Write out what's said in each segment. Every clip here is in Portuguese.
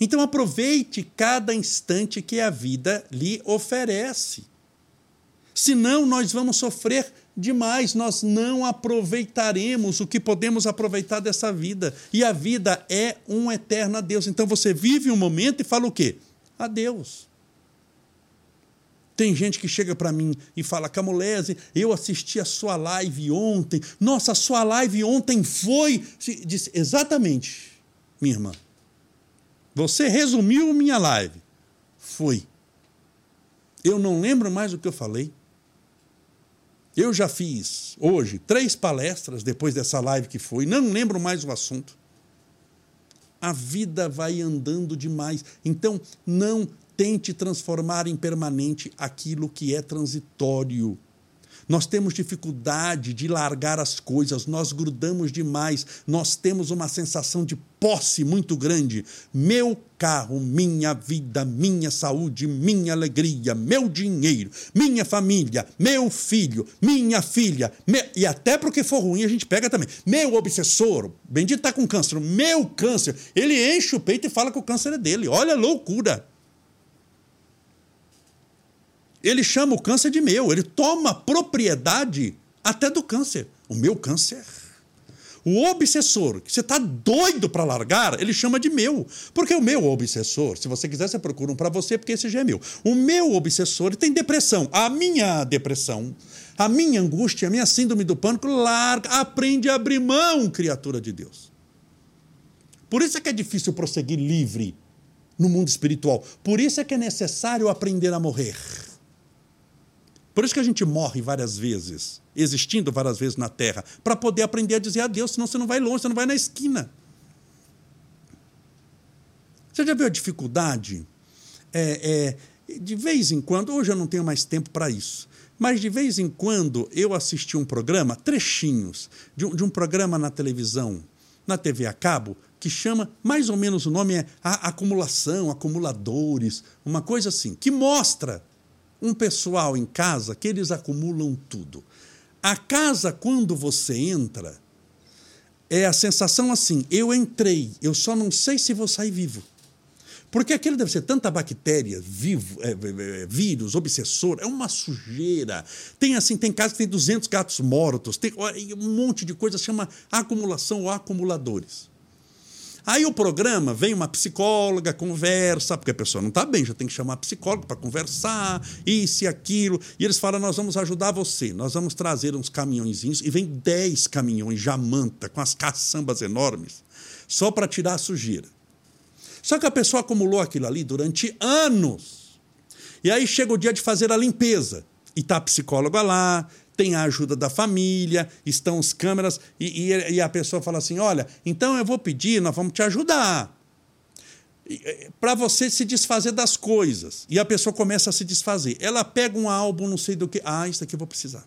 Então aproveite cada instante que a vida lhe oferece. Senão nós vamos sofrer demais, nós não aproveitaremos o que podemos aproveitar dessa vida. E a vida é um eterno adeus. Então você vive um momento e fala o quê? Adeus. Tem gente que chega para mim e fala: Camolese, eu assisti a sua live ontem. Nossa, a sua live ontem foi. Disse, exatamente, minha irmã. Você resumiu minha live. Foi. Eu não lembro mais o que eu falei. Eu já fiz hoje três palestras depois dessa live que foi, não lembro mais o assunto. A vida vai andando demais. Então, não tente transformar em permanente aquilo que é transitório. Nós temos dificuldade de largar as coisas, nós grudamos demais, nós temos uma sensação de posse muito grande. Meu carro, minha vida, minha saúde, minha alegria, meu dinheiro, minha família, meu filho, minha filha, e até porque for ruim a gente pega também. Meu obsessor, bendito está com câncer, meu câncer, ele enche o peito e fala que o câncer é dele. Olha a loucura. Ele chama o câncer de meu, ele toma propriedade até do câncer. O meu câncer. O obsessor, que você está doido para largar, ele chama de meu. Porque o meu obsessor, se você quiser, você procura um para você, porque esse já é meu. O meu obsessor tem depressão. A minha depressão, a minha angústia, a minha síndrome do pânico, larga, aprende a abrir mão, criatura de Deus. Por isso é que é difícil prosseguir livre no mundo espiritual. Por isso é que é necessário aprender a morrer. Por isso que a gente morre várias vezes, existindo várias vezes na Terra, para poder aprender a dizer adeus, senão você não vai longe, você não vai na esquina. Você já viu a dificuldade? É, é, de vez em quando, hoje eu não tenho mais tempo para isso, mas de vez em quando eu assisti um programa, trechinhos, de um, de um programa na televisão, na TV a cabo, que chama, mais ou menos o nome é a acumulação, acumuladores, uma coisa assim, que mostra um pessoal em casa que eles acumulam tudo. A casa, quando você entra, é a sensação assim: eu entrei, eu só não sei se vou sair vivo. Porque aquilo deve ser tanta bactéria, vivo, é, é, é vírus, obsessor, é uma sujeira. Tem assim, tem casa que tem 200 gatos mortos, tem um monte de coisa chama acumulação ou acumuladores. Aí o programa vem uma psicóloga, conversa, porque a pessoa não está bem, já tem que chamar a psicóloga para conversar, isso e aquilo. E eles falam: nós vamos ajudar você, nós vamos trazer uns caminhõezinhos, e vem 10 caminhões jamanta, com as caçambas enormes, só para tirar a sujeira. Só que a pessoa acumulou aquilo ali durante anos. E aí chega o dia de fazer a limpeza. E tá a psicóloga lá, tem a ajuda da família, estão as câmeras, e, e, e a pessoa fala assim: olha, então eu vou pedir, nós vamos te ajudar para você se desfazer das coisas. E a pessoa começa a se desfazer. Ela pega um álbum, não sei do que. Ah, isso daqui eu vou precisar.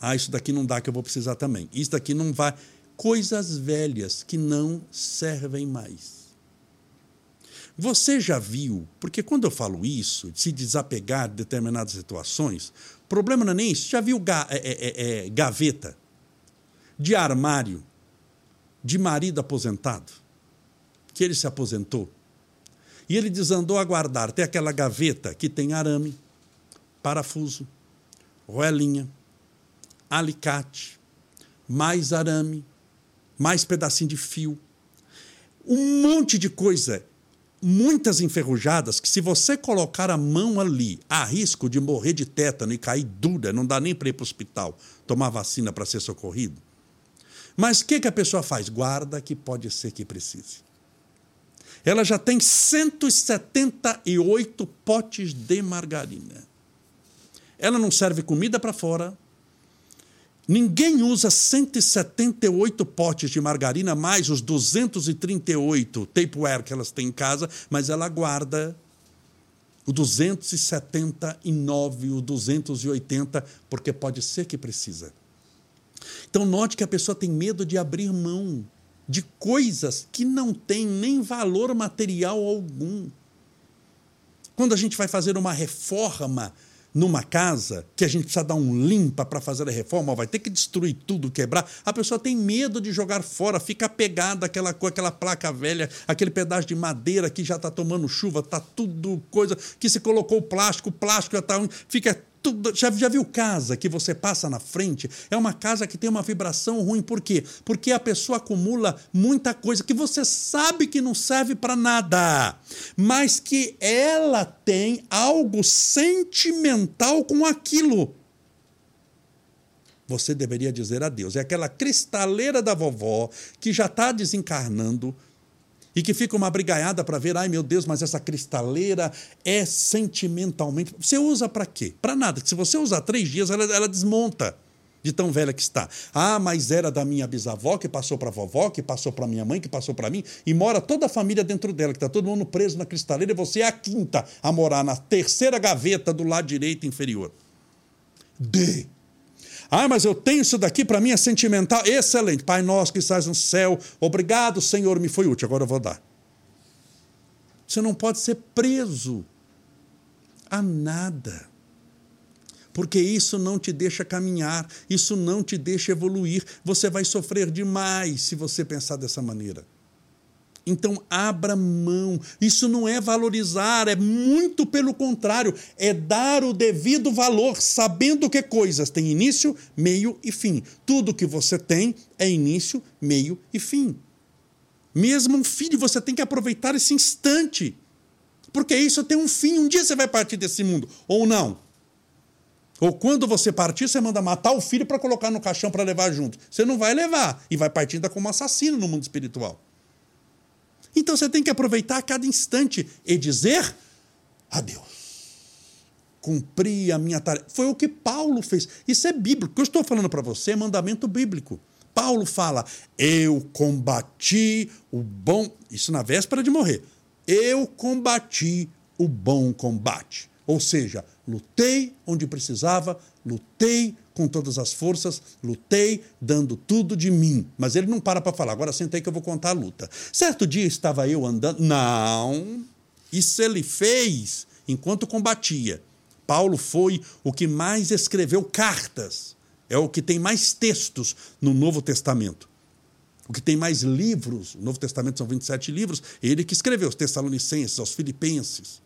Ah, isso daqui não dá que eu vou precisar também. Isso daqui não vai. Coisas velhas que não servem mais. Você já viu, porque quando eu falo isso, de se desapegar de determinadas situações, problema não é nem isso. Já viu ga, é, é, é, é, gaveta de armário de marido aposentado? Que ele se aposentou. E ele desandou a guardar. Tem aquela gaveta que tem arame, parafuso, roelinha, alicate, mais arame, mais pedacinho de fio. Um monte de coisa muitas enferrujadas que, se você colocar a mão ali, há risco de morrer de tétano e cair dura, não dá nem para ir para o hospital tomar vacina para ser socorrido. Mas o que, que a pessoa faz? Guarda que pode ser que precise. Ela já tem 178 potes de margarina. Ela não serve comida para fora, Ninguém usa 178 potes de margarina mais os 238 tapeware que elas têm em casa, mas ela guarda o 279, o 280, porque pode ser que precisa. Então note que a pessoa tem medo de abrir mão de coisas que não têm nem valor material algum. Quando a gente vai fazer uma reforma numa casa que a gente precisa dar um limpa para fazer a reforma, vai ter que destruir tudo, quebrar, a pessoa tem medo de jogar fora, fica apegada àquela, àquela placa velha, aquele pedaço de madeira que já está tomando chuva, está tudo coisa, que se colocou plástico, plástico já está. fica já, já viu casa que você passa na frente? É uma casa que tem uma vibração ruim. Por quê? Porque a pessoa acumula muita coisa que você sabe que não serve para nada, mas que ela tem algo sentimental com aquilo. Você deveria dizer adeus. É aquela cristaleira da vovó que já está desencarnando e que fica uma brigaiada para ver, ai meu Deus, mas essa cristaleira é sentimentalmente. Você usa para quê? Para nada. Se você usar três dias, ela, ela desmonta de tão velha que está. Ah, mas era da minha bisavó, que passou para vovó, que passou para minha mãe, que passou para mim, e mora toda a família dentro dela, que está todo mundo preso na cristaleira, e você é a quinta a morar na terceira gaveta do lado direito inferior. D. Ah, mas eu tenho isso daqui, para mim é sentimental. Excelente. Pai nosso que estás no céu, obrigado, Senhor, me foi útil, agora eu vou dar. Você não pode ser preso a nada. Porque isso não te deixa caminhar, isso não te deixa evoluir. Você vai sofrer demais se você pensar dessa maneira. Então, abra mão. Isso não é valorizar, é muito pelo contrário, é dar o devido valor, sabendo que coisas têm início, meio e fim. Tudo que você tem é início, meio e fim. Mesmo um filho, você tem que aproveitar esse instante. Porque isso tem um fim. Um dia você vai partir desse mundo, ou não. Ou quando você partir, você manda matar o filho para colocar no caixão para levar junto. Você não vai levar e vai partir como assassino no mundo espiritual. Então você tem que aproveitar cada instante e dizer adeus. Cumpri a minha tarefa. Foi o que Paulo fez. Isso é bíblico. O que eu estou falando para você é mandamento bíblico. Paulo fala: Eu combati o bom. Isso na véspera de morrer. Eu combati o bom combate. Ou seja, lutei onde precisava, lutei com todas as forças, lutei, dando tudo de mim. Mas ele não para para falar, agora sentei que eu vou contar a luta. Certo dia estava eu andando. Não, isso ele fez enquanto combatia. Paulo foi o que mais escreveu cartas, é o que tem mais textos no Novo Testamento. O que tem mais livros, o Novo Testamento são 27 livros, ele que escreveu os Tessalonicenses, aos Filipenses.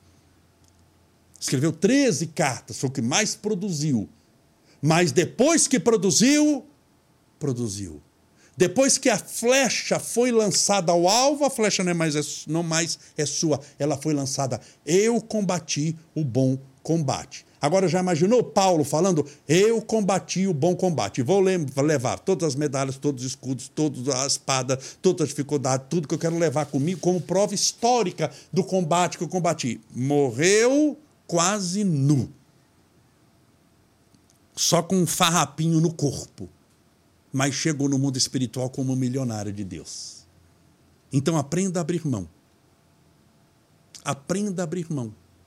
Escreveu 13 cartas, foi o que mais produziu mas depois que produziu, produziu. Depois que a flecha foi lançada ao alvo, a flecha não, é mais, é, não mais é sua, ela foi lançada. Eu combati o bom combate. Agora já imaginou Paulo falando: Eu combati o bom combate. Vou levar todas as medalhas, todos os escudos, toda a espada, toda a dificuldade, tudo que eu quero levar comigo como prova histórica do combate que eu combati. Morreu quase nu só com um farrapinho no corpo, mas chegou no mundo espiritual como um milionário de Deus. Então aprenda a abrir mão. Aprenda a abrir mão.